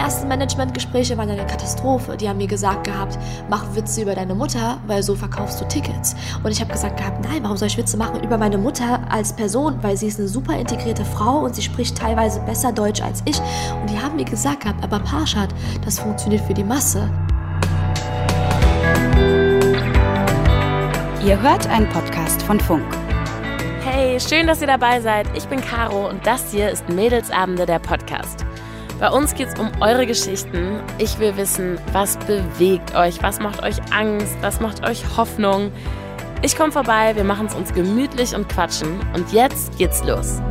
ersten Managementgespräche waren eine Katastrophe. Die haben mir gesagt gehabt, mach Witze über deine Mutter, weil so verkaufst du Tickets. Und ich habe gesagt gehabt, nein, warum soll ich Witze machen über meine Mutter als Person? Weil sie ist eine super integrierte Frau und sie spricht teilweise besser Deutsch als ich. Und die haben mir gesagt gehabt, aber Parshad, das funktioniert für die Masse. Ihr hört einen Podcast von Funk. Hey, schön, dass ihr dabei seid. Ich bin Caro und das hier ist Mädelsabende, der Podcast. Bei uns geht es um eure Geschichten. Ich will wissen, was bewegt euch, was macht euch Angst, was macht euch Hoffnung. Ich komme vorbei, wir machen es uns gemütlich und quatschen. Und jetzt geht's los.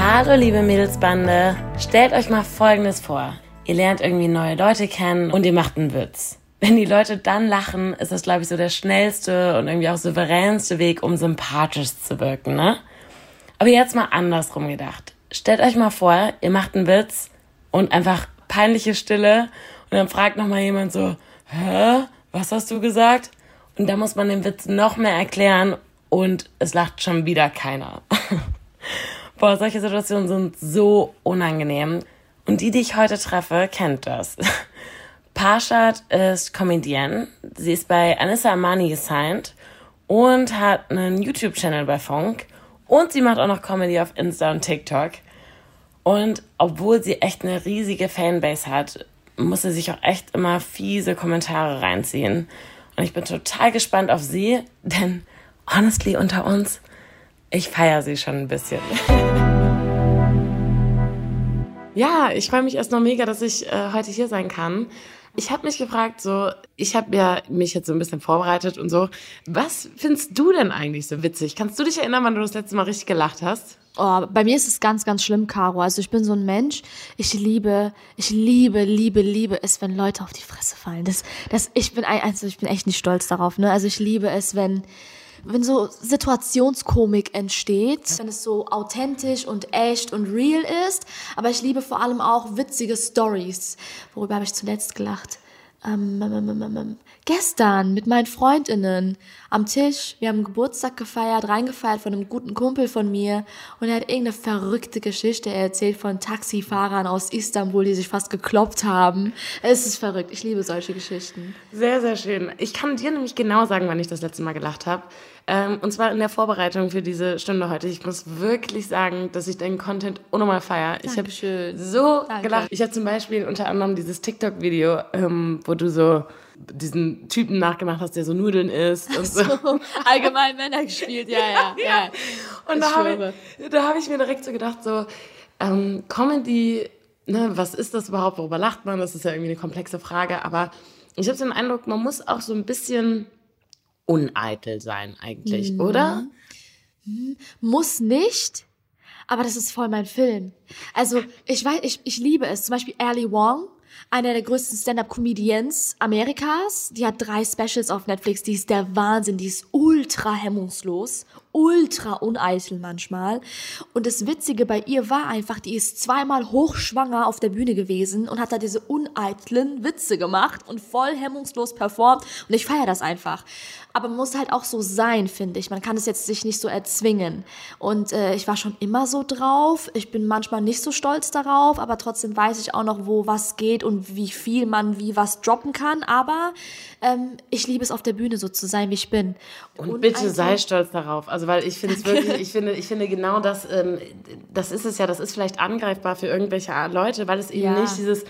Hallo liebe Mädelsbande, stellt euch mal Folgendes vor. Ihr lernt irgendwie neue Leute kennen und ihr macht einen Witz wenn die Leute dann lachen, ist das, glaube ich, so der schnellste und irgendwie auch souveränste Weg, um sympathisch zu wirken, ne? Aber jetzt mal andersrum gedacht. Stellt euch mal vor, ihr macht einen Witz und einfach peinliche Stille und dann fragt nochmal jemand so, hä? Was hast du gesagt? Und da muss man den Witz noch mehr erklären und es lacht schon wieder keiner. Boah, solche Situationen sind so unangenehm. Und die, die ich heute treffe, kennt das. Parshad ist Comedienne. Sie ist bei Anissa Amani gesigned und hat einen YouTube-Channel bei Funk. Und sie macht auch noch Comedy auf Insta und TikTok. Und obwohl sie echt eine riesige Fanbase hat, muss sie sich auch echt immer fiese Kommentare reinziehen. Und ich bin total gespannt auf sie, denn honestly unter uns, ich feiere sie schon ein bisschen. ja, ich freue mich erst noch mega, dass ich äh, heute hier sein kann. Ich habe mich gefragt, so, ich habe ja mich jetzt so ein bisschen vorbereitet und so. Was findest du denn eigentlich so witzig? Kannst du dich erinnern, wann du das letzte Mal richtig gelacht hast? Oh, bei mir ist es ganz, ganz schlimm, Caro. Also ich bin so ein Mensch. Ich liebe, ich liebe, liebe, liebe es, wenn Leute auf die Fresse fallen. Das, das, ich bin, also ich bin echt nicht stolz darauf. Ne? Also ich liebe es, wenn wenn so Situationskomik entsteht, wenn es so authentisch und echt und real ist. Aber ich liebe vor allem auch witzige Stories. Worüber habe ich zuletzt gelacht? Ähm, ähm, ähm, gestern mit meinen Freundinnen am Tisch. Wir haben Geburtstag gefeiert, reingefeiert von einem guten Kumpel von mir. Und er hat irgendeine verrückte Geschichte erzählt von Taxifahrern aus Istanbul, die sich fast gekloppt haben. Es ist verrückt. Ich liebe solche Geschichten. Sehr, sehr schön. Ich kann dir nämlich genau sagen, wann ich das letzte Mal gelacht habe. Ähm, und zwar in der Vorbereitung für diese Stunde heute. Ich muss wirklich sagen, dass ich deinen Content unnormal feiere. Ich habe so Danke. gelacht. Ich habe zum Beispiel unter anderem dieses TikTok-Video, ähm, wo du so diesen Typen nachgemacht hast, der so Nudeln isst und so. so. Allgemein Männer gespielt, ja, ja. ja. Und ich da habe ich, da hab ich mir direkt so gedacht, so ähm, Comedy, ne, was ist das überhaupt, worüber lacht man? Das ist ja irgendwie eine komplexe Frage, aber ich habe den Eindruck, man muss auch so ein bisschen uneitel sein eigentlich, mhm. oder? Mhm. Muss nicht, aber das ist voll mein Film. Also ich weiß, ich, ich liebe es. Zum Beispiel Ali Wong, einer der größten Stand-up-Comedians Amerikas. Die hat drei Specials auf Netflix. Die ist der Wahnsinn. Die ist ultra hemmungslos, ultra uneitel manchmal. Und das Witzige bei ihr war einfach, die ist zweimal hochschwanger auf der Bühne gewesen und hat da diese uneitlen Witze gemacht und voll hemmungslos performt. Und ich feiere das einfach. Aber man muss halt auch so sein, finde ich. Man kann es jetzt sich nicht so erzwingen. Und äh, ich war schon immer so drauf. Ich bin manchmal nicht so stolz darauf, aber trotzdem weiß ich auch noch, wo was geht und wie viel man wie was droppen kann. Aber ähm, ich liebe es auf der Bühne so zu sein, wie ich bin. Und, und bitte sei stolz darauf. Also weil ich finde es wirklich, ich finde, ich finde genau das, ähm, das ist es ja, das ist vielleicht angreifbar für irgendwelche Leute, weil es eben ja. nicht dieses,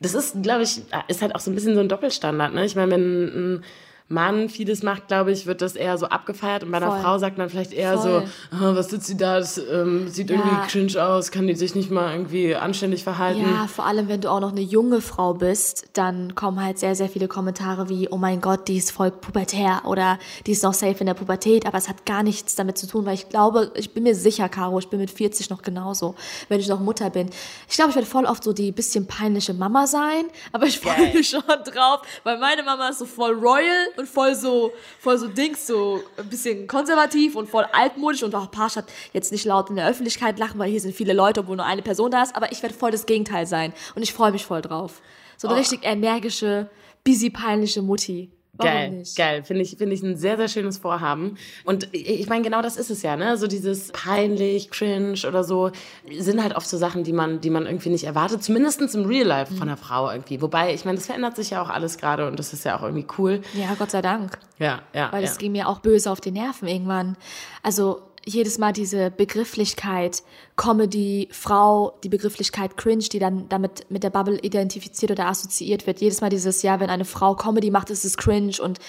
das ist, glaube ich, ist halt auch so ein bisschen so ein Doppelstandard. Ne? Ich meine, wenn ein Mann vieles macht, glaube ich, wird das eher so abgefeiert und bei einer Voll. Frau sagt man vielleicht eher Voll. so, oh, was sitzt sie da, das ähm, sieht ja. irgendwie cringe aus, kann die sich nicht mal irgendwie anständig verhalten. Ja, vor allem, wenn du auch noch eine junge Frau bist, dann kommen halt sehr, sehr viele Kommentare wie, oh mein Gott, die ist voll pubertär oder die ist noch safe in der Pubertät, aber es hat gar nichts damit zu tun, weil ich glaube, ich bin mir sicher, Caro, ich bin mit 40 noch genauso, wenn ich noch Mutter bin. Ich glaube, ich werde voll oft so die bisschen peinliche Mama sein, aber ich freue mich schon drauf, weil meine Mama ist so voll royal und voll so, voll so Dings, so ein bisschen konservativ und voll altmodisch und auch Parshad jetzt nicht laut in der Öffentlichkeit lachen, weil hier sind viele Leute, obwohl nur eine Person da ist, aber ich werde voll das Gegenteil sein und ich freue mich voll drauf. So eine oh. richtig energische, busy peinliche Mutti. Warum geil, nicht? geil. Finde ich, finde ich ein sehr, sehr schönes Vorhaben. Und ich meine, genau das ist es ja, ne? So dieses peinlich, cringe oder so, sind halt oft so Sachen, die man, die man irgendwie nicht erwartet. Zumindest im Real Life von einer Frau irgendwie. Wobei, ich meine, das verändert sich ja auch alles gerade und das ist ja auch irgendwie cool. Ja, Gott sei Dank. Ja, ja. Weil ja. es ging mir auch böse auf die Nerven irgendwann. Also jedes Mal diese Begrifflichkeit Comedy, Frau, die Begrifflichkeit Cringe, die dann damit mit der Bubble identifiziert oder assoziiert wird. Jedes Mal dieses, ja, wenn eine Frau Comedy macht, ist es cringe und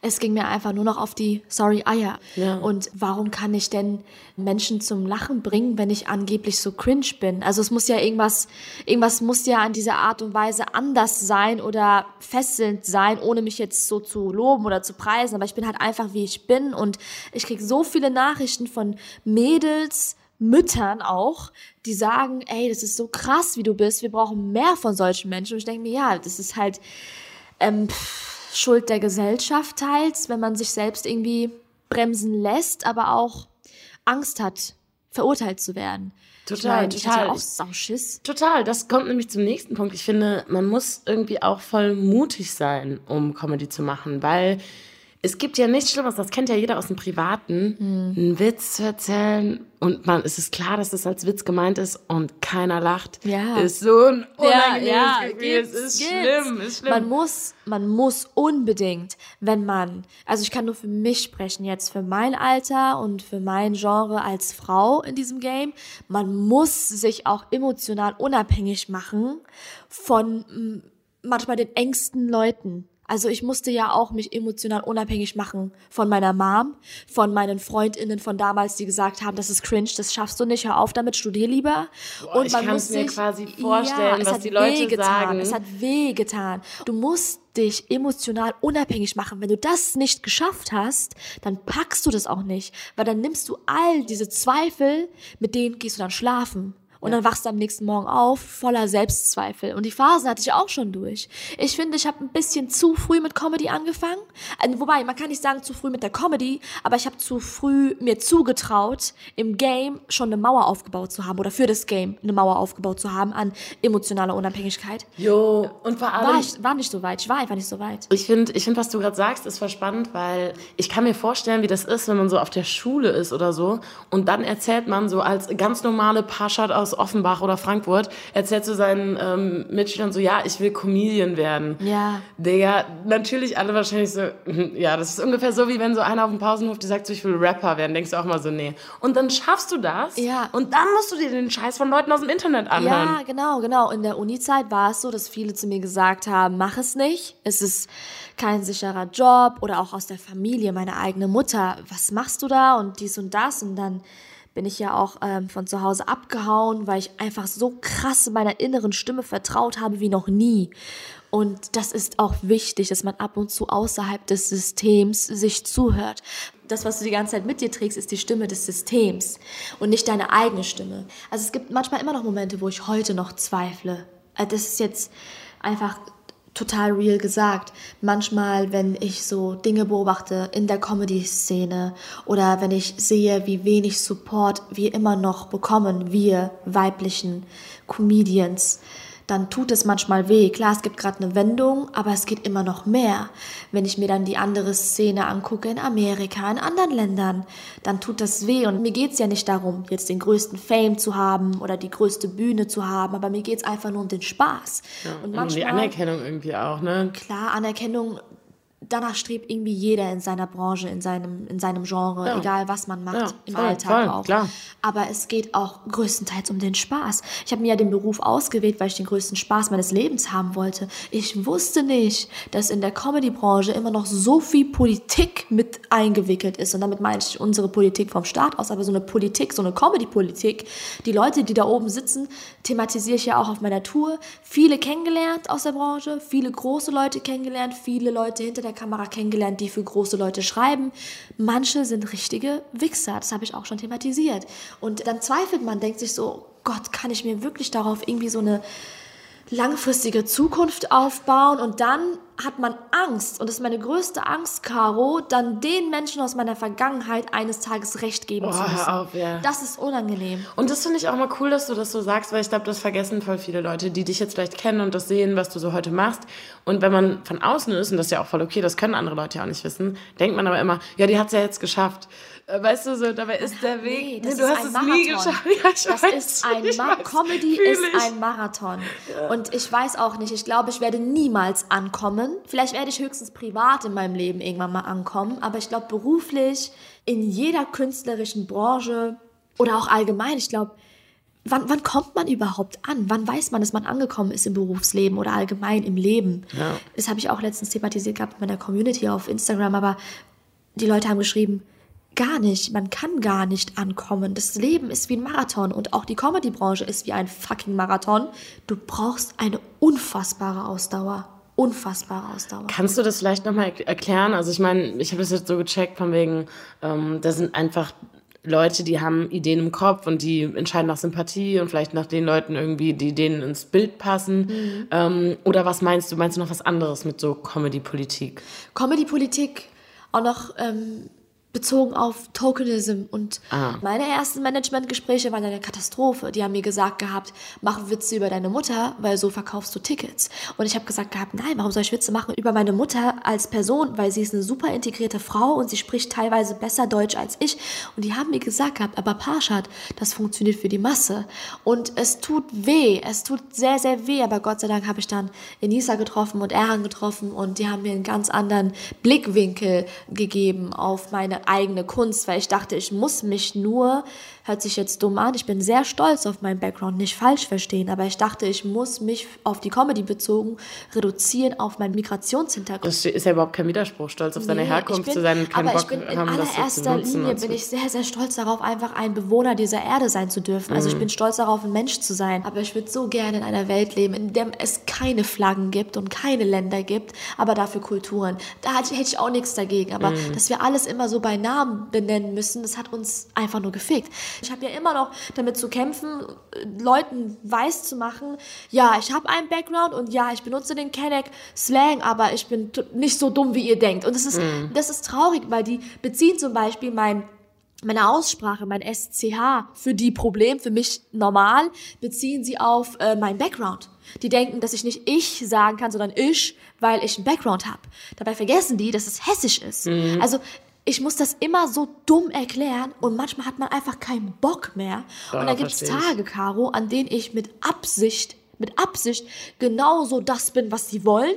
es ging mir einfach nur noch auf die sorry Eier. Ja. Und warum kann ich denn Menschen zum Lachen bringen, wenn ich angeblich so cringe bin? Also es muss ja irgendwas, irgendwas muss ja an dieser Art und Weise anders sein oder fesselnd sein, ohne mich jetzt so zu loben oder zu preisen. Aber ich bin halt einfach wie ich bin und ich krieg so viele Nachrichten von Mädels, Müttern auch, die sagen, ey, das ist so krass, wie du bist, wir brauchen mehr von solchen Menschen. Und ich denke mir, ja, das ist halt ähm, pff, Schuld der Gesellschaft teils, wenn man sich selbst irgendwie bremsen lässt, aber auch Angst hat, verurteilt zu werden. Total, ich mein, total. auch Sauschiss. Total, das kommt nämlich zum nächsten Punkt. Ich finde, man muss irgendwie auch voll mutig sein, um Comedy zu machen, weil es gibt ja nichts Schlimmeres, das kennt ja jeder aus dem Privaten, Hm. einen Witz zu erzählen und man, es ist klar, dass es als Witz gemeint ist und keiner lacht. Ja. Ist so ein unangenehmes Gefühl. gibt's, es ist schlimm, ist schlimm. Man muss, man muss unbedingt, wenn man, also ich kann nur für mich sprechen jetzt, für mein Alter und für mein Genre als Frau in diesem Game, man muss sich auch emotional unabhängig machen von manchmal den engsten Leuten. Also ich musste ja auch mich emotional unabhängig machen von meiner Mom, von meinen Freundinnen von damals, die gesagt haben, das ist cringe, das schaffst du nicht, hör auf damit, studier lieber. Boah, ich kann's mir quasi vorstellen, es was hat die Leute wehgetan, sagen. Es hat wehgetan. Du musst dich emotional unabhängig machen. Wenn du das nicht geschafft hast, dann packst du das auch nicht, weil dann nimmst du all diese Zweifel, mit denen gehst du dann schlafen. Und dann wachst du am nächsten Morgen auf, voller Selbstzweifel. Und die Phasen hatte ich auch schon durch. Ich finde, ich habe ein bisschen zu früh mit Comedy angefangen. Also, wobei, man kann nicht sagen zu früh mit der Comedy, aber ich habe zu früh mir zugetraut, im Game schon eine Mauer aufgebaut zu haben oder für das Game eine Mauer aufgebaut zu haben an emotionaler Unabhängigkeit. Jo, und vor allem... War, ich, war nicht so weit. Ich war einfach nicht so weit. Ich finde, ich find, was du gerade sagst, ist voll spannend, weil ich kann mir vorstellen, wie das ist, wenn man so auf der Schule ist oder so und dann erzählt man so als ganz normale Paschat aus Offenbach oder Frankfurt, erzählt zu seinen ähm, Mitschülern so, ja, ich will Comedian werden. Ja. Digga, natürlich alle wahrscheinlich so, ja, das ist ungefähr so, wie wenn so einer auf dem Pausenhof dir sagt, so, ich will Rapper werden, denkst du auch mal so, nee. Und dann schaffst du das Ja. und dann musst du dir den Scheiß von Leuten aus dem Internet anhören. Ja, genau, genau. In der Uni-Zeit war es so, dass viele zu mir gesagt haben, mach es nicht. Es ist kein sicherer Job oder auch aus der Familie, meine eigene Mutter. Was machst du da und dies und das? Und dann bin ich ja auch ähm, von zu Hause abgehauen, weil ich einfach so krass meiner inneren Stimme vertraut habe wie noch nie. Und das ist auch wichtig, dass man ab und zu außerhalb des Systems sich zuhört. Das, was du die ganze Zeit mit dir trägst, ist die Stimme des Systems und nicht deine eigene Stimme. Also es gibt manchmal immer noch Momente, wo ich heute noch zweifle. Äh, Das ist jetzt einfach total real gesagt. Manchmal, wenn ich so Dinge beobachte in der Comedy-Szene oder wenn ich sehe, wie wenig Support wir immer noch bekommen, wir weiblichen Comedians, dann tut es manchmal weh. Klar, es gibt gerade eine Wendung, aber es geht immer noch mehr. Wenn ich mir dann die andere Szene angucke in Amerika, in anderen Ländern, dann tut das weh. Und mir geht's ja nicht darum, jetzt den größten Fame zu haben oder die größte Bühne zu haben, aber mir geht's einfach nur um den Spaß. und Und die Anerkennung irgendwie auch, ne? klar, Anerkennung, danach strebt irgendwie jeder in seiner Branche, in seinem, in seinem Genre, Ja. egal was man macht, Ja, im voll, Alltag voll, auch. klar. Aber es geht auch größtenteils um den Spaß. Ich habe mir ja den Beruf ausgewählt, weil ich den größten Spaß meines Lebens haben wollte. Ich wusste nicht, dass in der Comedy-Branche immer noch so viel Politik mit eingewickelt ist. Und damit meine ich unsere Politik vom Staat aus, aber so eine Politik, so eine Comedy-Politik. Die Leute, die da oben sitzen, thematisiere ich ja auch auf meiner Tour. Viele kennengelernt aus der Branche, viele große Leute kennengelernt, viele Leute hinter der Kamera kennengelernt, die für große Leute schreiben. Manche sind richtige Wichser, das habe ich auch schon thematisiert. Und dann zweifelt man, denkt sich so, Gott, kann ich mir wirklich darauf irgendwie so eine langfristige Zukunft aufbauen? Und dann hat man Angst, und das ist meine größte Angst, Caro, dann den Menschen aus meiner Vergangenheit eines Tages Recht geben Oh, zu müssen. hör auf, ja. Das ist unangenehm. Und das finde ich auch mal cool, dass du das so sagst, weil ich glaube, das vergessen voll viele Leute, die dich jetzt vielleicht kennen und das sehen, was du so heute machst. Und wenn man von außen ist, und das ist ja auch voll okay, das können andere Leute ja auch nicht wissen, denkt man aber immer, ja, die hat's ja jetzt geschafft. Äh, Weißt du, so, dabei ist der Weg, Nee, das du ist hast ein es Marathon. nie geschafft. Ja, ich das weiß, ist ein ich Ma weiß, Comedy ist ein Marathon. Und ich weiß auch nicht, ich glaube, ich werde niemals ankommen. Vielleicht werde ich höchstens privat in meinem Leben irgendwann mal ankommen, aber ich glaube beruflich in jeder künstlerischen Branche oder auch allgemein, ich glaube, wann, wann kommt man überhaupt an? Wann weiß man, dass man angekommen ist im Berufsleben oder allgemein im Leben? Ja. Das habe ich auch letztens thematisiert gehabt mit meiner Community auf Instagram, aber die Leute haben geschrieben, gar nicht, man kann gar nicht ankommen. Das Leben ist wie ein Marathon und auch die Comedy-Branche ist wie ein fucking Marathon. Du brauchst eine unfassbare Ausdauer. Unfassbare Ausdauer. Kannst du das vielleicht nochmal erklären? Also ich meine, ich habe das jetzt so gecheckt von wegen, ähm, da sind einfach Leute, die haben Ideen im Kopf und die entscheiden nach Sympathie und vielleicht nach den Leuten irgendwie, die denen ins Bild passen. Ähm, oder was meinst du? Meinst du noch was anderes mit so Comedy-Politik? Comedy-Politik auch noch ähm, bezogen auf Tokenism und Ah. meine ersten Managementgespräche waren eine Katastrophe. Die haben mir gesagt gehabt, mach Witze über deine Mutter, weil so verkaufst du Tickets. Und ich habe gesagt gehabt, nein, warum soll ich Witze machen über meine Mutter als Person, weil sie ist eine super integrierte Frau und sie spricht teilweise besser Deutsch als ich. Und die haben mir gesagt gehabt, aber Parshad, das funktioniert für die Masse. Und es tut weh, es tut sehr, sehr weh, aber Gott sei Dank habe ich dann Enisa getroffen und Erhan getroffen und die haben mir einen ganz anderen Blickwinkel gegeben auf meine eigene Kunst, weil ich dachte, ich muss mich nur, hört sich jetzt dumm an, ich bin sehr stolz auf meinen Background, nicht falsch verstehen, aber ich dachte, ich muss mich auf die Comedy bezogen reduzieren auf meinen Migrationshintergrund. Das ist ja überhaupt kein Widerspruch, stolz auf deine Nee, Herkunft bin, zu sein keinen aber Bock ich bin in haben, das so zu allererster. Linie bin ich sehr, sehr stolz darauf, einfach ein Bewohner dieser Erde sein zu dürfen. Also Mhm. ich bin stolz darauf, ein Mensch zu sein. Aber ich würde so gerne in einer Welt leben, in der es keine Flaggen gibt und keine Länder gibt, aber dafür Kulturen. Da hätte hätte ich auch nichts dagegen. Aber Mhm. dass wir alles immer so bei Namen benennen müssen, das hat uns einfach nur gefickt. Ich habe ja immer noch damit zu kämpfen, äh, Leuten weiß zu machen, ja, ich habe einen Background und ja, ich benutze den Kenneck Slang, aber ich bin nicht so dumm, wie ihr denkt. Und das ist, das ist traurig, weil die beziehen zum Beispiel mein meine Aussprache, mein SCH, für die Problem, für mich normal, beziehen sie auf äh, mein Background. Die denken, dass ich nicht ich sagen kann, sondern ich, weil ich einen Background habe. Dabei vergessen die, dass es hessisch ist. Also ich muss das immer so dumm erklären und manchmal hat man einfach keinen Bock mehr. Ja, und dann gibt es. Tage, Caro, an denen ich mit Absicht, mit Absicht genauso das bin, was sie wollen.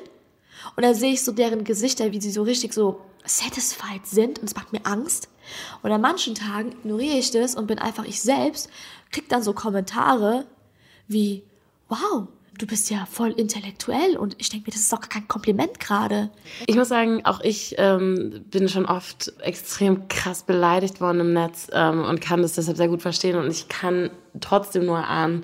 Und dann sehe ich so deren Gesichter, wie sie so richtig so satisfied sind und es macht mir Angst. Und an manchen Tagen ignoriere ich das und bin einfach ich selbst, krieg dann so Kommentare wie, wow, du bist ja voll intellektuell und ich denke mir, das ist doch kein Kompliment gerade. Ich muss sagen, auch ich ähm, bin schon oft extrem krass beleidigt worden im Netz ähm, und kann das deshalb sehr gut verstehen. Und ich kann trotzdem nur ahnen,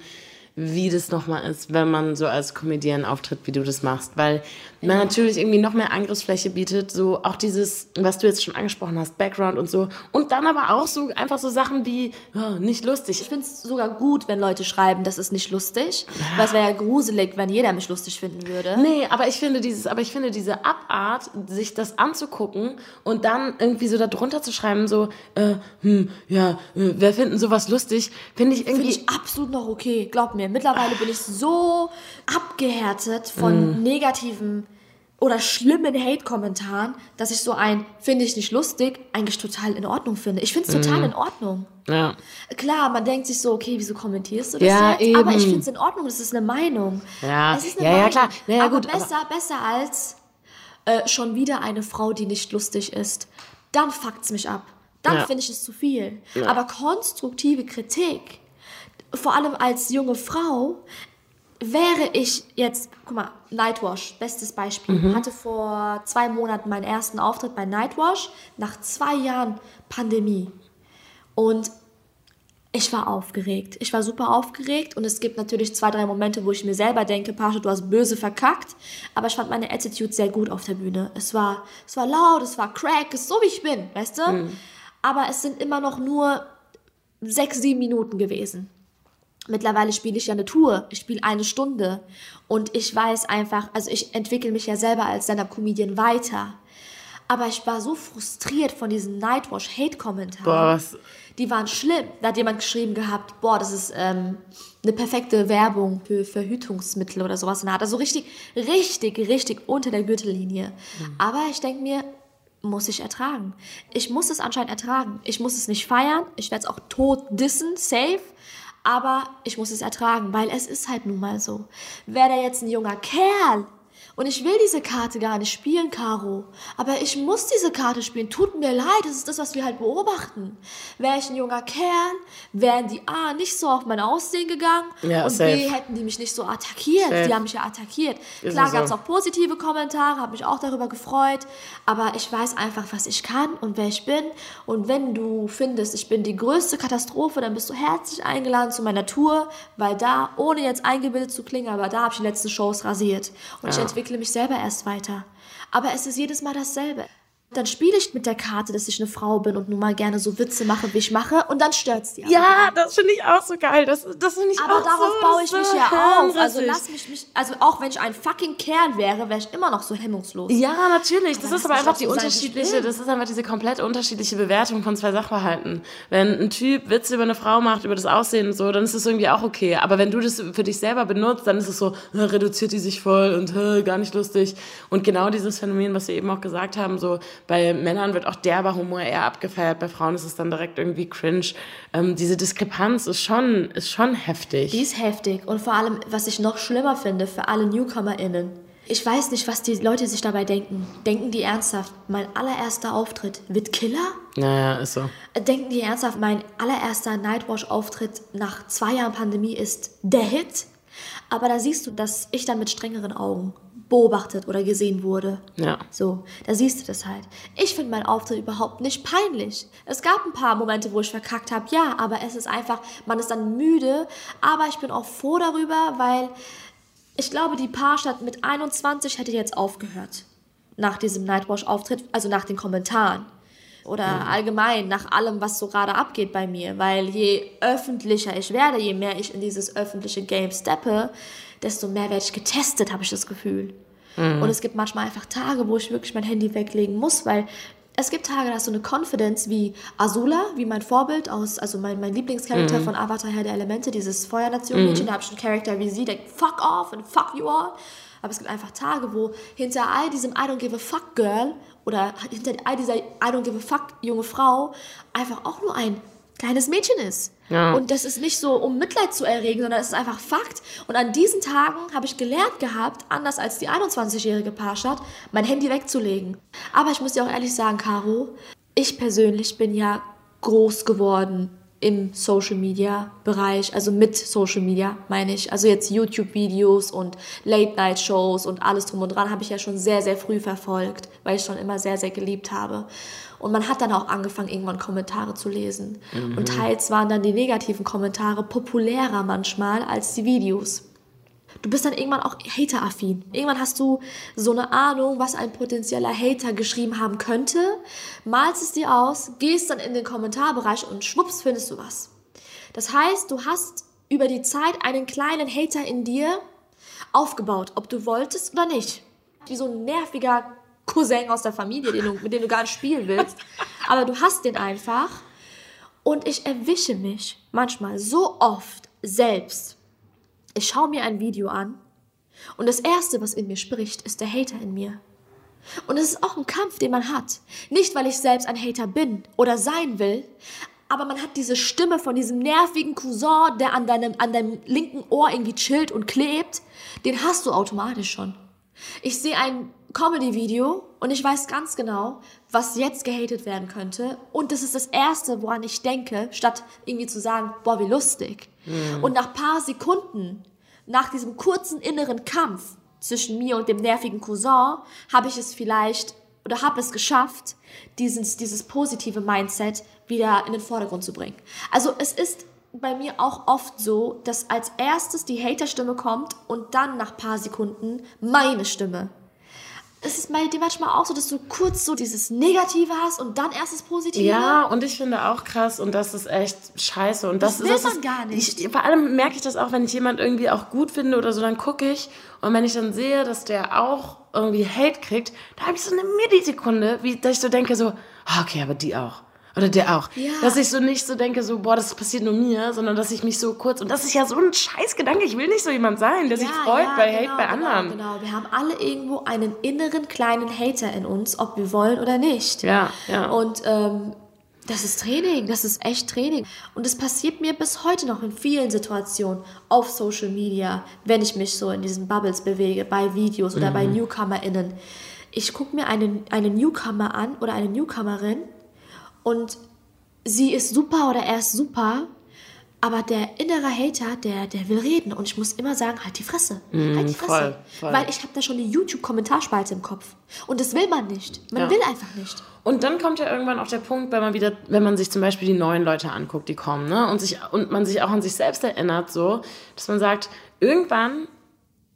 wie das nochmal ist, wenn man so als Comedian auftritt, wie du das machst. Weil man natürlich irgendwie noch mehr Angriffsfläche bietet. So auch dieses, was du jetzt schon angesprochen hast, Background und so. Und dann aber auch so einfach so Sachen wie, ja, nicht lustig. Ich finde es sogar gut, wenn Leute schreiben, das ist nicht lustig, weil es wäre ja gruselig, wenn jeder mich lustig finden würde. Nee, aber ich finde dieses, aber ich finde diese Abart, sich das anzugucken und dann irgendwie so da drunter zu schreiben, so, äh, hm, ja, äh, wer finden sowas lustig, finde ich Finde irgendwie. ich absolut noch okay. Glaub mir, mittlerweile bin ich so abgehärtet von negativen oder schlimmen Hate-Kommentaren, dass ich so ein, finde ich nicht lustig, eigentlich total in Ordnung finde. Ich finde es total in Ordnung. ja. Klar, man denkt sich so, okay, wieso kommentierst du das Ja, jetzt? Aber ich eben. finde es in Ordnung, das ist eine Meinung. Ja, es ist eine ja, ja, Meinung. klar. Ja, ja, aber gut, aber- besser, besser als äh, schon wieder eine Frau, die nicht lustig ist. Dann fuckt's mich ab. Dann Ja. finde ich es zu viel. Aber konstruktive Kritik, vor allem als junge Frau, wäre ich jetzt, guck mal, Nightwash, bestes Beispiel. Hatte vor zwei Monaten meinen ersten Auftritt bei Nightwash, nach zwei Jahren Pandemie. Und ich war aufgeregt. Ich war super aufgeregt und es gibt natürlich zwei, drei Momente, wo ich mir selber denke, Pascha, du hast böse verkackt. Aber ich fand meine Attitude sehr gut auf der Bühne. Es war, es war laut, es war crack, es ist so wie ich bin, weißt du? Aber es sind immer noch nur sechs, sieben Minuten gewesen. Mittlerweile spiele ich ja eine Tour. Ich spiele eine Stunde. Und ich weiß einfach, also ich entwickle mich ja selber als Stand-Up-Comedian weiter. Aber ich war so frustriert von diesen Nightwash-Hate-Kommentaren. Die waren schlimm. Da hat jemand geschrieben gehabt, boah, das ist ähm, eine perfekte Werbung für Verhütungsmittel oder sowas in der Art. Also richtig, richtig, richtig unter der Gürtellinie. Aber ich denke mir, muss ich ertragen. Ich muss es anscheinend ertragen. Ich muss es nicht feiern. Ich werde es auch tot dissen, safe. Aber ich muss es ertragen, weil es ist halt nun mal so. Wäre da jetzt ein junger Kerl und ich will diese Karte gar nicht spielen, Caro. Aber ich muss diese Karte spielen. Tut mir leid, das ist das, was wir halt beobachten. Wäre ich ein junger Kerl, wären die A nicht so auf mein Aussehen gegangen Ja, und safe. B hätten die mich nicht so attackiert. Safe. Die haben mich ja attackiert. Ist Klar es gab es so. auch positive Kommentare, habe mich auch darüber gefreut. Aber ich weiß einfach, was ich kann und wer ich bin. Und wenn du findest, ich bin die größte Katastrophe, dann bist du herzlich eingeladen zu meiner Tour, weil da, ohne jetzt eingebildet zu klingen, aber da habe ich die letzten Shows rasiert. Und ich Ja. Entwickle mich selber erst weiter. Aber es ist jedes Mal dasselbe. Dann spiele ich mit der Karte, dass ich eine Frau bin und nun mal gerne so Witze mache, wie ich mache, und dann stört's die. aber. Ja, das finde ich auch so geil. Das, das finde ich Aber auch darauf so, baue ich so mich ja auf. Also lass mich, mich, also auch wenn ich ein fucking Kerl wäre, wäre ich immer noch so hemmungslos. Ja, natürlich. Das Aber ist lass aber einfach die so unterschiedliche, das ist einfach diese komplett unterschiedliche Bewertung von zwei Sachverhalten. Wenn ein Typ Witze über eine Frau macht, über das Aussehen und so, dann ist das irgendwie auch okay. Aber wenn du das für dich selber benutzt, dann ist es so, reduziert die sich voll und gar nicht lustig. Und genau dieses Phänomen, was wir eben auch gesagt haben, so bei Männern wird auch derber Humor eher abgefeiert, bei Frauen ist es dann direkt irgendwie cringe. Ähm, diese Diskrepanz ist schon, ist schon heftig. Die ist heftig. Und vor allem, was ich noch schlimmer finde für alle NewcomerInnen. Ich weiß nicht, was die Leute sich dabei denken. Denken die ernsthaft, mein allererster Auftritt wird Killer? naja, ist so. Denken die ernsthaft, mein allererster Nightwash-Auftritt nach zwei Jahren Pandemie ist der Hit? Aber da siehst du, dass ich dann mit strengeren Augen beobachtet oder gesehen wurde. Ja. So, da siehst du das halt. Ich finde meinen Auftritt überhaupt nicht peinlich. Es gab ein paar Momente, wo ich verkackt habe, ja, aber es ist einfach, man ist dann müde. Aber ich bin auch froh darüber, weil ich glaube, die Paarstadt mit 21 hätte jetzt aufgehört. Nach diesem Nightwash-Auftritt, also nach den Kommentaren. Oder allgemein nach allem, was so gerade abgeht bei mir. Weil je öffentlicher ich werde, je mehr ich in dieses öffentliche Game steppe, desto mehr werde ich getestet, habe ich das Gefühl. Und es gibt manchmal einfach Tage, wo ich wirklich mein Handy weglegen muss, weil es gibt Tage, da hast du eine Confidence wie Azula, wie mein Vorbild aus, also mein, mein Lieblingscharakter von Avatar Herr der Elemente, dieses Feuernation-Mädchen, da habe ich einen Charakter wie sie, der fuck off and fuck you all. Aber es gibt einfach Tage, wo hinter all diesem I don't give a fuck Girl oder hinter all dieser I don't give a fuck junge Frau einfach auch nur ein kleines Mädchen ist. Ja. Und das ist nicht so, um Mitleid zu erregen, sondern es ist einfach Fakt. Und an diesen Tagen habe ich gelernt gehabt, anders als die 21-jährige Paarstadt, mein Handy wegzulegen. Aber ich muss dir auch ehrlich sagen, Caro, ich persönlich bin ja groß geworden im Social Media Bereich, also mit Social Media meine ich. Also jetzt YouTube-Videos und Late-Night-Shows und alles drum und dran habe ich ja schon sehr, sehr früh verfolgt, weil ich schon immer sehr, sehr geliebt habe. Und man hat dann auch angefangen, irgendwann Kommentare zu lesen. Und teils waren dann die negativen Kommentare populärer manchmal als die Videos. Du bist dann irgendwann auch hateraffin. Irgendwann hast du so eine Ahnung, was ein potenzieller Hater geschrieben haben könnte, malst es dir aus, gehst dann in den Kommentarbereich und schwupps findest du was. Das heißt, du hast über die Zeit einen kleinen Hater in dir aufgebaut, ob du wolltest oder nicht. Wie so ein nerviger Cousin aus der Familie, den du, mit dem du gar nicht spielen willst. Aber du hast den einfach. Und ich erwische mich manchmal so oft selbst. Ich schaue mir ein Video an und das Erste, was in mir spricht, ist der Hater in mir. Und es ist auch ein Kampf, den man hat. Nicht, weil ich selbst ein Hater bin oder sein will, aber man hat diese Stimme von diesem nervigen Cousin, der an deinem, an deinem linken Ohr irgendwie chillt und klebt. Den hast du automatisch schon. Ich sehe ein Comedy-Video und ich weiß ganz genau, was jetzt gehatet werden könnte. Und das ist das Erste, woran ich denke, statt irgendwie zu sagen, boah, wie lustig. Und nach paar Sekunden, nach diesem kurzen inneren Kampf zwischen mir und dem nervigen Cousin, habe ich es vielleicht oder habe es geschafft, dieses, dieses positive Mindset wieder in den Vordergrund zu bringen. Also es ist bei mir auch oft so, dass als erstes die Hater-Stimme kommt und dann nach paar Sekunden meine Stimme. Ist es bei dir manchmal auch so, dass du kurz so dieses Negative hast und dann erst das Positive? Ja, und ich finde auch krass und das ist echt scheiße. Und das, Das will das man ist, gar nicht. Ich, vor allem merke ich das auch, wenn ich jemand irgendwie auch gut finde oder so, dann gucke ich und wenn ich dann sehe, dass der auch irgendwie Hate kriegt, da habe ich so eine Millisekunde, wie, dass ich so denke so, ah, okay, aber die auch. Oder der auch. Ja. Dass ich so nicht so denke, so, boah, das passiert nur mir, sondern dass ich mich so kurz, und das ist ja so ein scheiß Gedanke, ich will nicht so jemand sein, der sich freut bei Hate bei genau, anderen. Genau, wir haben alle irgendwo einen inneren kleinen Hater in uns, ob wir wollen oder nicht. Ja, ja. Und ähm, das ist Training, das ist echt Training. Und es passiert mir bis heute noch in vielen Situationen auf Social Media, wenn ich mich so in diesen Bubbles bewege, bei Videos oder Mhm. bei NewcomerInnen. Ich gucke mir einen, einen Newcomer an oder eine Newcomerin und sie ist super oder er ist super, aber der innere Hater, der, der will reden und ich muss immer sagen, halt die Fresse, halt die Fresse. Mhm, voll, voll. Weil ich habe da schon eine YouTube-Kommentarspalte im Kopf und das will man nicht. Man Ja. will einfach nicht. Und dann kommt ja irgendwann auch der Punkt, wenn man wieder, wenn man sich zum Beispiel die neuen Leute anguckt, die kommen, ne, und sich und man sich auch an sich selbst erinnert, so, dass man sagt, irgendwann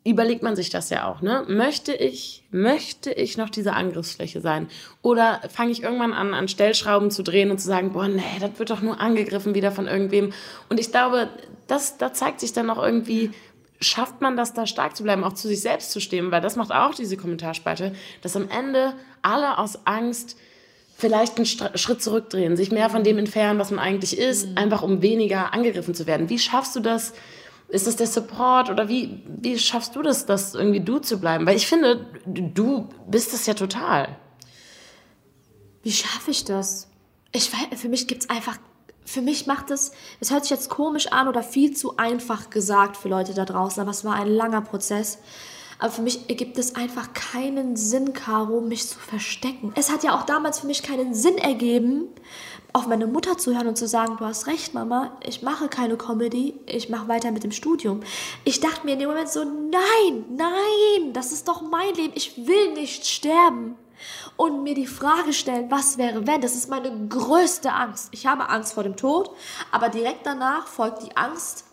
überlegt man sich das ja auch, ne? Möchte ich, möchte ich noch diese Angriffsfläche sein? Oder fange ich irgendwann an, an Stellschrauben zu drehen und zu sagen, boah, nee, das wird doch nur angegriffen wieder von irgendwem. Und ich glaube, das, da zeigt sich dann auch irgendwie, schafft man das da stark zu bleiben, auch zu sich selbst zu stehen, weil das macht auch diese Kommentarspalte, dass am Ende alle aus Angst vielleicht einen Schritt zurückdrehen, sich mehr von dem entfernen, was man eigentlich ist, einfach um weniger angegriffen zu werden. Wie schaffst du das? Ist das der Support oder wie, wie schaffst du das, das irgendwie du zu bleiben? Weil ich finde, du bist es ja total. Wie schaffe ich das? Ich weiß, für mich gibt's einfach, für mich macht es, es hört sich jetzt komisch an oder viel zu einfach gesagt für Leute da draußen, aber es war ein langer Prozess. Aber für mich ergibt es einfach keinen Sinn, Caro, mich zu verstecken. Es hat ja auch damals für mich keinen Sinn ergeben, auf meine Mutter zu hören und zu sagen, du hast recht, Mama, ich mache keine Comedy, ich mache weiter mit dem Studium. Ich dachte mir in dem Moment so, nein, nein, das ist doch mein Leben, ich will nicht sterben und mir die Frage stellen, was wäre wenn? Das ist meine größte Angst. Ich habe Angst vor dem Tod, aber direkt danach folgt die Angst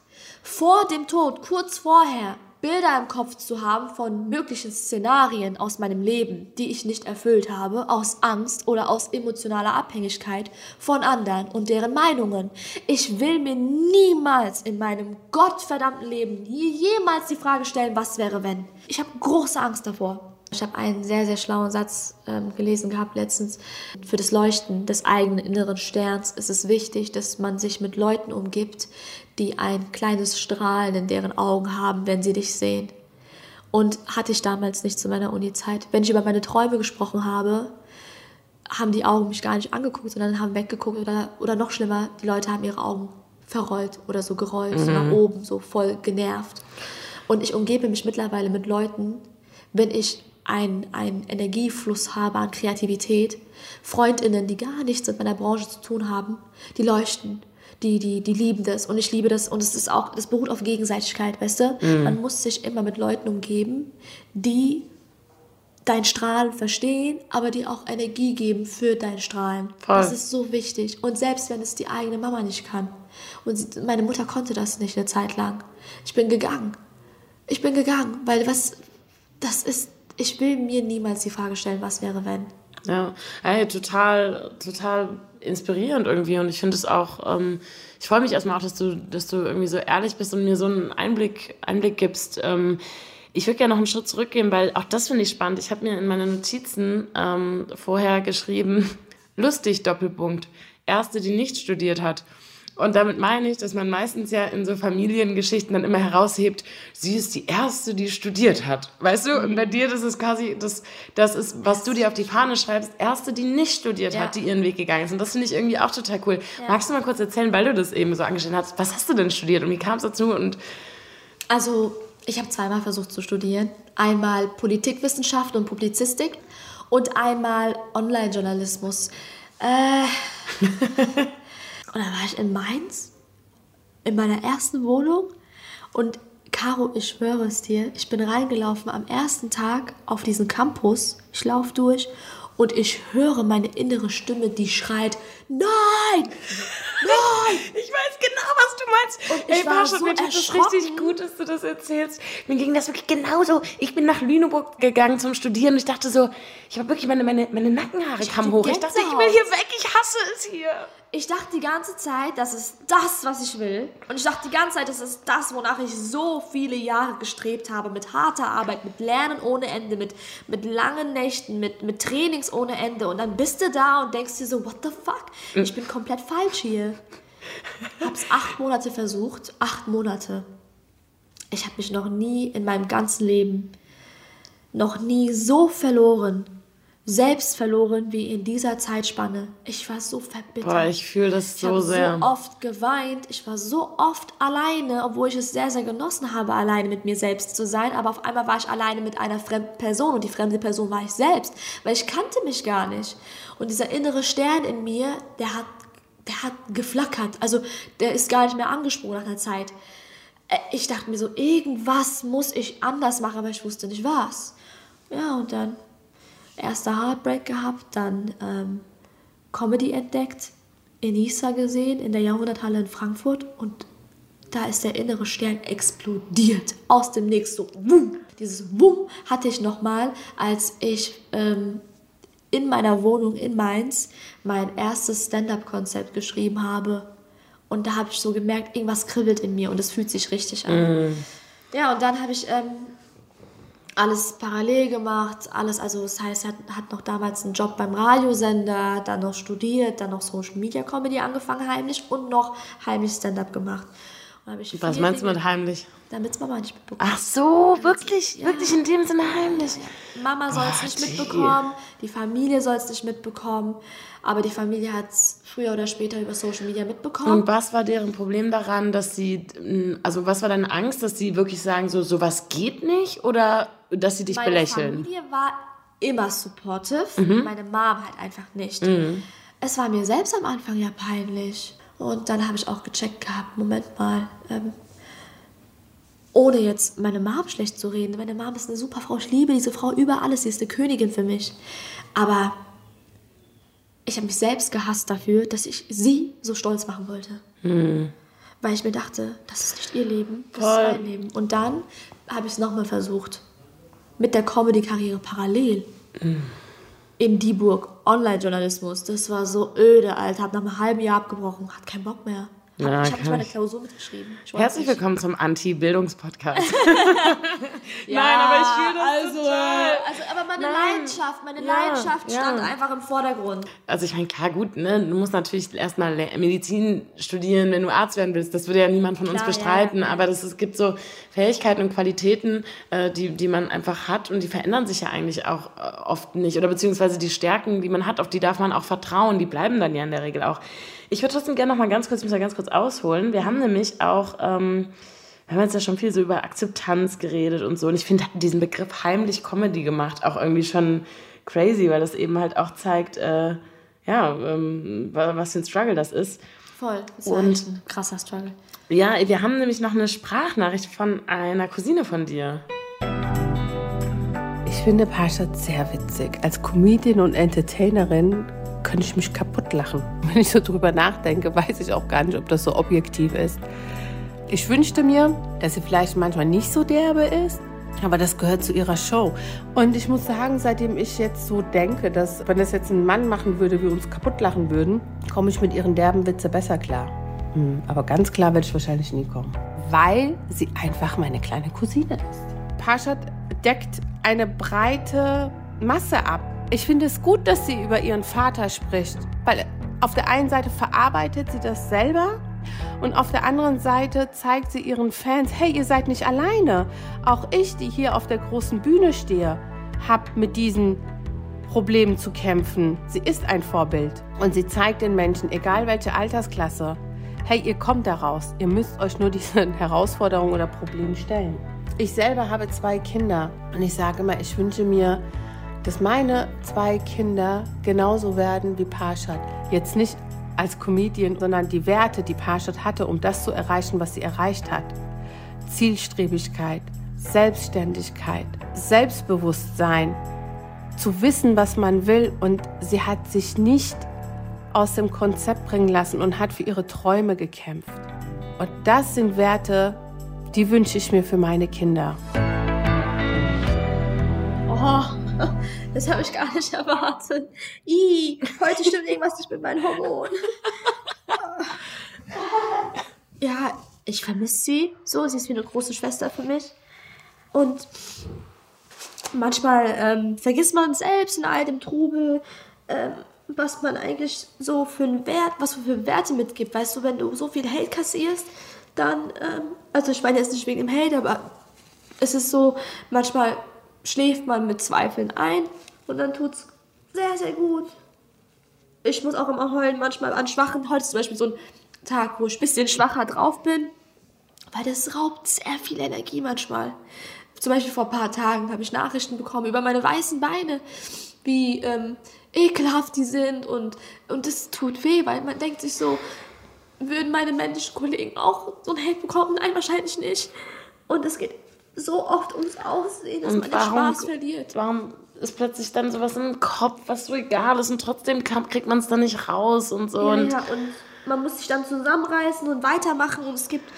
vor dem Tod, kurz vorher, Bilder im Kopf zu haben von möglichen Szenarien aus meinem Leben, die ich nicht erfüllt habe, aus Angst oder aus emotionaler Abhängigkeit von anderen und deren Meinungen. Ich will mir niemals in meinem gottverdammten Leben jemals die Frage stellen, was wäre wenn. Ich habe große Angst davor. Ich habe einen sehr, sehr schlauen Satz ähm, gelesen gehabt letztens. Für das Leuchten des eigenen inneren Sterns ist es wichtig, dass man sich mit Leuten umgibt, die ein kleines Strahlen in deren Augen haben, wenn sie dich sehen. Und hatte ich damals nicht zu meiner Uni-Zeit. Wenn ich über meine Träume gesprochen habe, haben die Augen mich gar nicht angeguckt, sondern haben weggeguckt oder, oder noch schlimmer, die Leute haben ihre Augen verrollt oder so gerollt, so nach oben, so voll genervt. Und ich umgebe mich mittlerweile mit Leuten, wenn ich einen, einen Energiefluss habe an Kreativität, Freundinnen, die gar nichts mit meiner Branche zu tun haben, die leuchten, die, die, die lieben das und ich liebe das und es ist auch, das beruht auf Gegenseitigkeit, weißt du? Man muss sich immer mit Leuten umgeben, die dein Strahlen verstehen, aber die auch Energie geben für dein Strahlen. Voll. Das ist so wichtig. Und selbst wenn es die eigene Mama nicht kann. Und sie, meine Mutter konnte das nicht eine Zeit lang. Ich bin gegangen. Ich bin gegangen, weil was, das ist, ich will mir niemals die Frage stellen, was wäre wenn. Ja, ey, total, total inspirierend irgendwie. Und ich finde es auch, ähm, ich freue mich erstmal auch, dass du, dass du irgendwie so ehrlich bist und mir so einen Einblick, Einblick gibst. Ähm, ich würde gerne noch einen Schritt zurückgehen, weil auch das finde ich spannend. Ich habe mir in meine Notizen ähm, vorher geschrieben, lustig, Doppelpunkt. Erste, die nicht studiert hat. Und damit meine ich, dass man meistens ja in so Familiengeschichten dann immer heraushebt, sie ist die Erste, die studiert hat. Weißt du? Und bei dir, das ist quasi, das, das ist, was du dir auf die Fahne schreibst, Erste, die nicht studiert Ja. hat, die ihren Weg gegangen ist. Und das finde ich irgendwie auch total cool. Magst du mal kurz erzählen, weil du das eben so angestellt hast, was hast du denn studiert und wie kam es dazu? Und Also, ich habe zweimal versucht zu studieren. Einmal Politikwissenschaft und Publizistik und einmal Online-Journalismus. Äh, und dann war ich in Mainz, in meiner ersten Wohnung. Und Caro, ich schwöre es dir, ich bin reingelaufen am ersten Tag auf diesen Campus. Ich laufe durch und ich höre meine innere Stimme, die schreit, nein, nein, ich weiß genau, was du meinst, Und ich ey, war Pascha, so mir tut das richtig gut, dass du das erzählst. Mir ging das wirklich genauso. Ich bin nach Lüneburg gegangen zum Studieren und ich dachte so, ich habe wirklich meine, meine, meine Nackenhaare kamen hoch. Ich dachte, ich will hier weg, ich hasse es hier. Ich dachte die ganze Zeit, das ist das, was ich will. Und ich dachte die ganze Zeit, das ist das, wonach ich so viele Jahre gestrebt habe. Mit harter Arbeit, mit Lernen ohne Ende, mit, mit langen Nächten, mit, mit Trainings ohne Ende. Und dann bist du da und denkst dir so, what the fuck? Ich bin komplett falsch hier. Hab's acht Monate versucht. Acht Monate. Ich habe mich noch nie in meinem ganzen Leben, noch nie so verloren, selbst verloren wie in dieser Zeitspanne. Ich war so verbittert. Boah, ich fühle das Ich so habe sehr. so oft geweint. Ich war so oft alleine, obwohl ich es sehr, sehr genossen habe, alleine mit mir selbst zu sein. Aber auf einmal war ich alleine mit einer fremden Person und die fremde Person war ich selbst, weil ich kannte mich gar nicht. Und dieser innere Stern in mir, der hat, der hat geflackert. Also der ist gar nicht mehr angesprungen nach einer Zeit. Äh, Ich dachte mir so, irgendwas muss ich anders machen, aber ich wusste nicht was. Ja, und dann erster Heartbreak gehabt, dann ähm, Comedy entdeckt, Enisa gesehen in der Jahrhunderthalle in Frankfurt und da ist der innere Stern explodiert aus dem Nix so wumm. Dieses Wumm hatte ich nochmal, als ich ähm, in meiner Wohnung in Mainz mein erstes Stand-up-Konzept geschrieben habe und da habe ich so gemerkt, irgendwas kribbelt in mir und es fühlt sich richtig an. Ja, und dann habe ich ähm, alles parallel gemacht, alles, also das heißt, er hat, hat noch damals einen Job beim Radiosender, dann noch studiert, dann noch Social Media Comedy angefangen heimlich und noch heimlich Stand-up gemacht. Was meinst du Dinge- mit heimlich? Damit Mama nicht mitbekommt. Ach so, wirklich, wirklich in dem Sinne heimlich. Mama soll es nicht gee. mitbekommen, die Familie soll es nicht mitbekommen, aber die Familie hat es früher oder später über Social Media mitbekommen. Und was war deren Problem daran, dass sie, also was war deine Angst, dass sie wirklich sagen, so sowas geht nicht oder dass sie dich Meine belächeln? Familie war immer supportive, Mhm. meine Mom halt einfach nicht. Es war mir selbst am Anfang ja peinlich. Und dann habe ich auch gecheckt gehabt, Moment mal, ähm, ohne jetzt meine Mom schlecht zu reden. Meine Mom ist eine super Frau, ich liebe diese Frau über alles, sie ist eine Königin für mich. Aber ich habe mich selbst gehasst dafür, dass ich sie so stolz machen wollte. Weil ich mir dachte, das ist nicht ihr Leben, das Voll. ist mein Leben. Und dann habe ich es nochmal versucht. Mit der Comedy-Karriere parallel. In Dieburg, Online-Journalismus. Das war so öde, Alter. Hab nach einem halben Jahr abgebrochen. Hat keinen Bock mehr. Ja, ich habe nicht meine. Klausur mitgeschrieben. Herzlich nicht. willkommen zum Anti-Bildungs-Podcast. Ja, Nein, aber ich fühle das also, total. Also, aber meine Nein. Leidenschaft, meine Ja, Leidenschaft ja. stand einfach im Vordergrund. Also ich meine, klar, gut, ne? du musst natürlich erstmal Medizin studieren, wenn du Arzt werden willst. Das würde ja niemand von uns Klar, bestreiten. ja. Aber das, es gibt so Fähigkeiten und Qualitäten, äh, die, die man einfach hat und die verändern sich ja eigentlich auch äh, oft nicht. Oder beziehungsweise die Stärken, die man hat, auf die darf man auch vertrauen. Die bleiben dann ja in der Regel auch. Ich würde trotzdem gerne noch mal ganz kurz, ich muss ja ganz kurz ausholen. Wir haben nämlich auch... Ähm, wir haben jetzt ja schon viel so über Akzeptanz geredet und so. Und ich finde diesen Begriff heimlich Comedy gemacht auch irgendwie schon crazy, weil das eben halt auch zeigt, äh, ja, ähm, wa- was für ein Struggle das ist. Voll. Das war Und- ein krasser Struggle. Ja, wir haben nämlich noch eine Sprachnachricht von einer Cousine von dir. Ich finde Pascha sehr witzig. Als Comedian und Entertainerin könnte ich mich kaputt lachen. Wenn ich so drüber nachdenke, weiß ich auch gar nicht, ob das so objektiv ist. Ich wünschte mir, dass sie vielleicht manchmal nicht so derbe ist, aber das gehört zu ihrer Show. Und ich muss sagen, seitdem ich jetzt so denke, dass wenn das jetzt ein Mann machen würde, wir uns kaputt lachen würden, komme ich mit ihren derben Witze besser klar. Hm, aber ganz klar werde ich wahrscheinlich nie kommen. Weil sie einfach meine kleine Cousine ist. Parshad deckt eine breite Masse ab. Ich finde es gut, dass sie über ihren Vater spricht, weil auf der einen Seite verarbeitet sie das selber und auf der anderen Seite zeigt sie ihren Fans, hey, ihr seid nicht alleine. Auch ich, die hier auf der großen Bühne stehe, habe mit diesen Problemen zu kämpfen. Sie ist ein Vorbild und sie zeigt den Menschen, egal welche Altersklasse, hey, ihr kommt daraus. Ihr müsst euch nur diesen Herausforderungen oder Problemen stellen. Ich selber habe zwei Kinder und ich sage immer, ich wünsche mir, dass meine zwei Kinder genauso werden wie Parshad. Jetzt nicht als Comedian, sondern die Werte, die Parshad hatte, um das zu erreichen, was sie erreicht hat. Zielstrebigkeit, Selbstständigkeit, Selbstbewusstsein, zu wissen, was man will und sie hat sich nicht aus dem Konzept bringen lassen und hat für ihre Träume gekämpft. Und das sind Werte, die wünsche ich mir für meine Kinder. Oh, das habe ich gar nicht erwartet. Ih, heute stimmt irgendwas nicht mit meinen Hormonen. Ja, ich vermisse sie. So, sie ist wie eine große Schwester für mich. Und manchmal ähm, vergisst man selbst in all dem Trubel, ähm, was man eigentlich so für einen Wert, was für Werte mitgibt. Weißt du, wenn du so viel Hate kassierst, dann, ähm, also ich meine jetzt nicht wegen dem Hate, aber es ist so, manchmal schläft man mit Zweifeln ein und dann tut's sehr, sehr gut. Ich muss auch immer heulen, manchmal an schwachen, heute zum Beispiel so ein Tag, wo ich ein bisschen schwacher drauf bin, weil das raubt sehr viel Energie manchmal. Zum Beispiel vor ein paar Tagen habe ich Nachrichten bekommen über meine weißen Beine, wie ähm, ekelhaft die sind und, und das tut weh, weil man denkt sich so, würden meine männlichen Kollegen auch so ein Hate bekommen? Nein, wahrscheinlich nicht. Und es geht so oft ums Aussehen, dass Und man warum- den Spaß verliert. Warum ist plötzlich dann sowas im Kopf, was so egal ist und trotzdem kann, kriegt man es dann nicht raus und so. Ja, und ja, und man muss sich dann zusammenreißen und weitermachen und es gibt,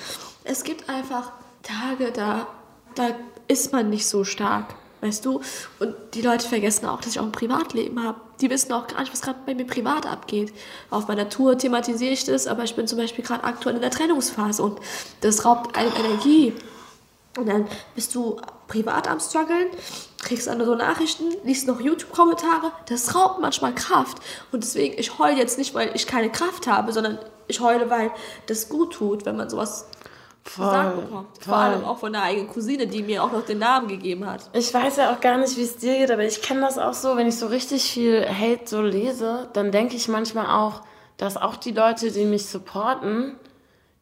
es gibt einfach Tage, da, da ist man nicht so stark, weißt du? Und die Leute vergessen auch, dass ich auch ein Privatleben habe. Die wissen auch gar nicht, was gerade bei mir privat abgeht. Auf meiner Tour thematisiere ich das, aber ich bin zum Beispiel gerade aktuell in der Trennungsphase und das raubt einem Energie. Und dann bist du privat am struggeln, kriegst andere Nachrichten, liest noch YouTube-Kommentare. Das raubt manchmal Kraft. Und deswegen, ich heule jetzt nicht, weil ich keine Kraft habe, sondern ich heule, weil das gut tut, wenn man sowas gesagt bekommt. Vor voll. allem auch von der eigenen Cousine, die mir auch noch den Namen gegeben hat. Ich weiß ja auch gar nicht, wie es dir geht, aber ich kenne das auch so, wenn ich so richtig viel Hate so lese, dann denke ich manchmal auch, dass auch die Leute, die mich supporten,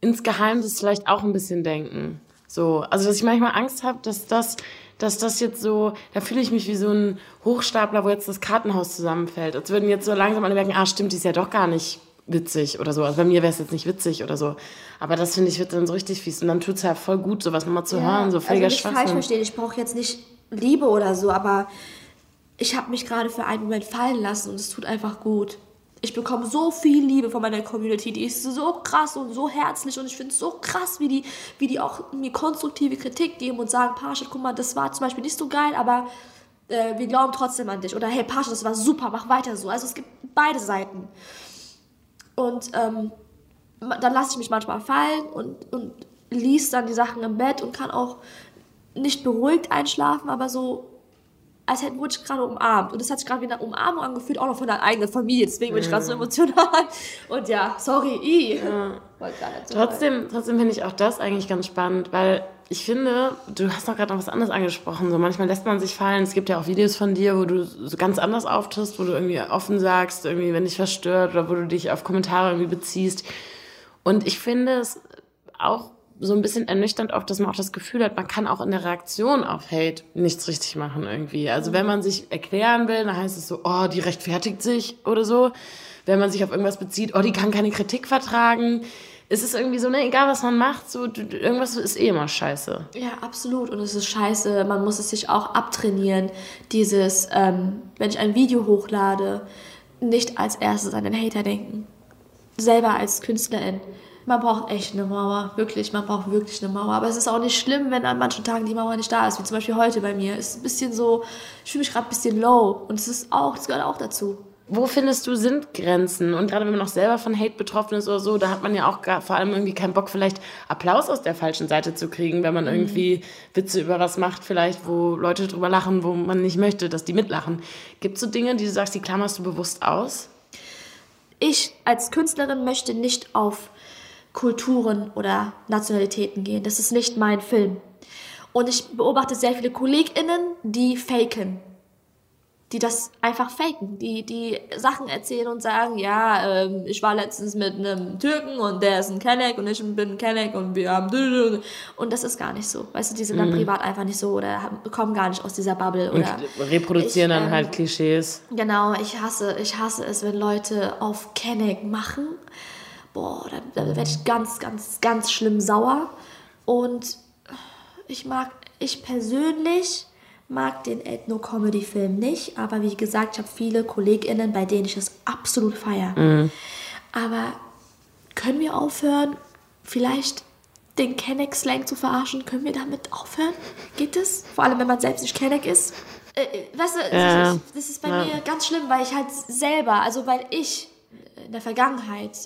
insgeheim das vielleicht auch ein bisschen denken. So, also dass ich manchmal Angst habe, dass das, dass das jetzt so, da fühle ich mich wie so ein Hochstapler, wo jetzt das Kartenhaus zusammenfällt. Als würden jetzt so langsam alle merken, ah stimmt, die ist ja doch gar nicht witzig oder so. Also bei mir wäre es jetzt nicht witzig oder so. Aber das finde ich wird dann so richtig fies. Und dann tut's ja voll gut, sowas nochmal zu hören, so völliger also nicht falsch verstehen, ich brauche jetzt nicht Liebe oder so, aber ich habe mich gerade für einen Moment fallen lassen und es tut einfach gut. Ich bekomme so viel Liebe von meiner Community, die ist so krass und so herzlich und ich finde es so krass, wie die, wie die auch mir konstruktive Kritik geben und sagen, Pascha, guck mal, das war zum Beispiel nicht so geil, aber äh, wir glauben trotzdem an dich. Oder hey, Pascha, das war super, mach weiter so. Also es gibt beide Seiten. Und ähm, dann lasse ich mich manchmal fallen und, und lies dann die Sachen im Bett und kann auch nicht beruhigt einschlafen, aber so, als hätte ich gerade umarmt. Und das hat sich gerade wie eine Umarmung angefühlt, auch noch von der eigenen Familie. Deswegen bin ich gerade so emotional. Und ja, sorry, i. Nicht so Trotzdem, trotzdem finde ich auch das eigentlich ganz spannend, weil ich finde, du hast doch gerade noch was anderes angesprochen. So manchmal lässt man sich fallen. Es gibt ja auch Videos von dir, wo du so ganz anders auftrittst, wo du irgendwie offen sagst, irgendwie wenn dich was stört oder wo du dich auf Kommentare irgendwie beziehst. Und ich finde es auch so ein bisschen ernüchternd oft, dass man auch das Gefühl hat, man kann auch in der Reaktion auf Hate nichts richtig machen irgendwie. Also wenn man sich erklären will, dann heißt es so, oh, die rechtfertigt sich oder so. Wenn man sich auf irgendwas bezieht, oh, die kann keine Kritik vertragen. Es ist irgendwie so, ne, egal was man macht, so irgendwas ist eh immer scheiße. Ja, absolut. Und es ist scheiße. Man muss es sich auch abtrainieren. Dieses, ähm, wenn ich ein Video hochlade, nicht als erstes an den Hater denken. Selber als Künstlerin. Man braucht echt eine Mauer. Wirklich, man braucht wirklich eine Mauer. Aber es ist auch nicht schlimm, wenn an manchen Tagen die Mauer nicht da ist. Wie zum Beispiel heute bei mir. Es ist ein bisschen so, ich fühle mich gerade ein bisschen low. Und es ist auch, das gehört auch dazu. Wo findest du sind Grenzen? Und gerade wenn man auch selber von Hate betroffen ist oder so, da hat man ja auch gar, vor allem irgendwie keinen Bock, vielleicht Applaus aus der falschen Seite zu kriegen, wenn man irgendwie Witze über was macht, vielleicht, wo Leute drüber lachen, wo man nicht möchte, dass die mitlachen. Gibt es so Dinge, die du sagst, die klammerst du bewusst aus? ich als Künstlerin möchte nicht auf Kulturen oder Nationalitäten gehen. Das ist nicht mein Film. Und ich beobachte sehr viele KollegInnen, die faken. Die das einfach faken. Die, die Sachen erzählen und sagen, ja, ähm, ich war letztens mit einem Türken und der ist ein Kenneck und ich bin ein Kenneck und wir haben... Und das ist gar nicht so. Weißt du, die sind dann privat einfach nicht so oder haben, kommen gar nicht aus dieser Bubble. Und Oder reproduzieren ich, dann ähm, halt Klischees. Genau, ich hasse, ich hasse es, wenn Leute auf Kenneck machen. Boah, da, da werde ich ganz, ganz, ganz schlimm sauer. Und ich mag, ich persönlich mag den Ethno-Comedy-Film nicht, aber wie gesagt, ich habe viele KollegInnen, bei denen ich das absolut feiere. Aber können wir aufhören, vielleicht den Kenneck-Slang zu verarschen. Können wir damit aufhören? Geht das? Vor allem, wenn man selbst nicht Kenneck ist. Äh, äh weißt du, Ja. das, ist, das ist bei Ja. mir ganz schlimm, weil ich halt selber, also weil ich in der Vergangenheit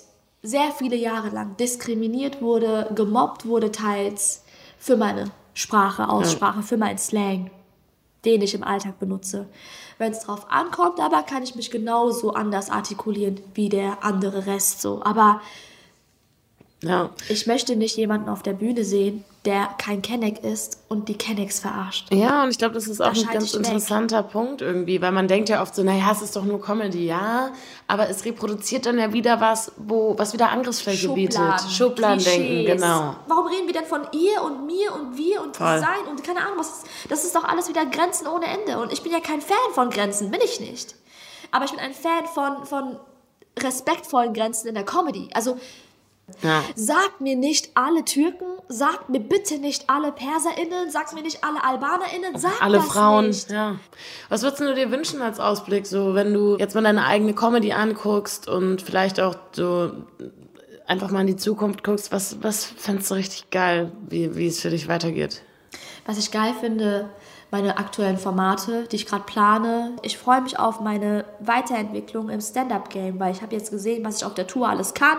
sehr viele Jahre lang diskriminiert wurde, gemobbt wurde teils für meine Sprache, Aussprache, für meinen Slang, den ich im Alltag benutze. Wenn es drauf ankommt, aber kann ich mich genauso anders artikulieren wie der andere Rest so. Aber Ja. ich möchte nicht jemanden auf der Bühne sehen, der kein Kenneck ist und die Kennecks verarscht. Ja, und ich glaube, das ist auch ein schalte ganz ich weg. interessanter Punkt irgendwie, weil man denkt ja oft so, naja, es ist doch nur Comedy, ja, aber es reproduziert dann ja wieder was, wo, was wieder Angriffsfläche bietet. Schubladendenken, genau. Warum reden wir denn von ihr und mir und wir und Voll. sein und keine Ahnung, was ist, das ist doch alles wieder Grenzen ohne Ende. Und ich bin ja kein Fan von Grenzen, bin ich nicht. Aber ich bin ein Fan von, von respektvollen Grenzen in der Comedy. Also Ja. sagt mir nicht alle Türken, sagt mir bitte nicht alle PerserInnen, sagt mir nicht alle AlbanerInnen, sagt Alle das Frauen, nicht. ja. Was würdest du dir wünschen als Ausblick, so wenn du jetzt mal deine eigene Comedy anguckst und vielleicht auch so einfach mal in die Zukunft guckst, was, was fändest du richtig geil, wie, wie es für dich weitergeht? Was ich geil finde, meine aktuellen Formate, die ich gerade plane. Ich freue mich auf meine Weiterentwicklung im Stand-up-Game, weil ich habe jetzt gesehen, was ich auf der Tour alles kann.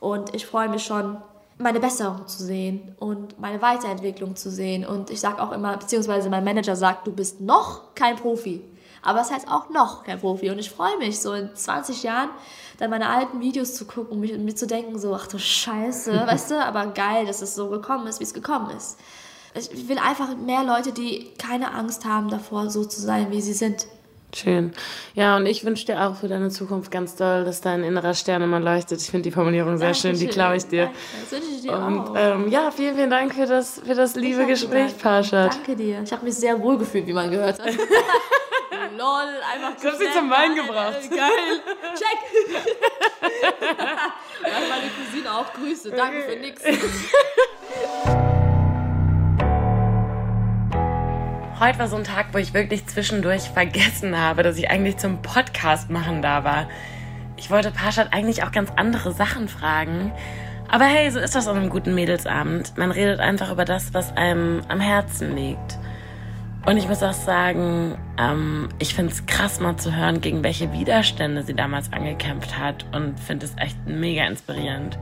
Und ich freue mich schon, meine Besserung zu sehen und meine Weiterentwicklung zu sehen. Und ich sage auch immer, beziehungsweise mein Manager sagt, du bist noch kein Profi. Aber es heißt auch noch kein Profi. Und ich freue mich, so in 20 Jahren dann meine alten Videos zu gucken und mich, mir zu denken, so, ach du Scheiße, weißt du, aber geil, dass es so gekommen ist, wie es gekommen ist. Ich will einfach mehr Leute, die keine Angst haben davor, so zu sein, wie sie sind. Schön. Ja, und ich wünsche dir auch für deine Zukunft ganz doll, dass dein innerer Stern immer leuchtet. Ich finde die Formulierung sehr schön, die Dankeschön. klaue ich dir. Danke, Das wünsche ich dir Und auch. ähm, ja, vielen, vielen Dank für das, für das liebe Gespräch. Parshad. Danke dir. Ich habe mich sehr wohl gefühlt, wie man gehört hat. Lol, einfach hab sie zum Weinen gebracht. Geil. Check. Sag meine Cousine auch Grüße. Danke für nix. Heute war so ein Tag, wo ich wirklich zwischendurch vergessen habe, dass ich eigentlich zum Podcast machen da war. Ich wollte Parshad eigentlich auch ganz andere Sachen fragen. Aber hey, so ist das an einem guten Mädelsabend. Man redet einfach über das, was einem am Herzen liegt. Und ich muss auch sagen, ähm, ich finde es krass mal zu hören, gegen welche Widerstände sie damals angekämpft hat und finde es echt mega inspirierend.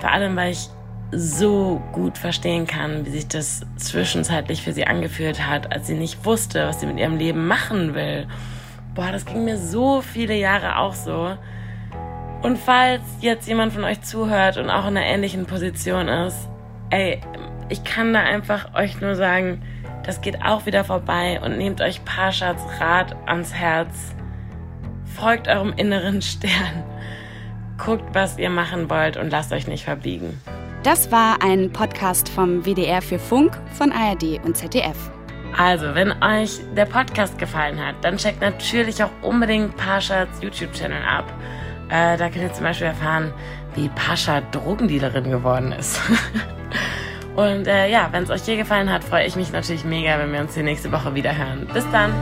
Vor allem, weil ich so gut verstehen kann, wie sich das zwischenzeitlich für sie angefühlt hat, als sie nicht wusste, was sie mit ihrem Leben machen will. Boah, das ging mir so viele Jahre auch so. Und falls jetzt jemand von euch zuhört und auch in einer ähnlichen Position ist, ey, ich kann da einfach euch nur sagen, das geht auch wieder vorbei und nehmt euch Parshats Rat ans Herz. Folgt eurem inneren Stern. Guckt, was ihr machen wollt und lasst euch nicht verbiegen. Das war ein Podcast vom WDR für Funk von ARD und ZDF. Also, wenn euch der Podcast gefallen hat, dann checkt natürlich auch unbedingt Pashas YouTube-Channel ab. Äh, da könnt ihr zum Beispiel erfahren, wie Pascha Drogendealerin geworden ist. Und äh, ja, wenn es euch hier gefallen hat, freue ich mich natürlich mega, wenn wir uns hier nächste Woche wieder hören. Bis dann!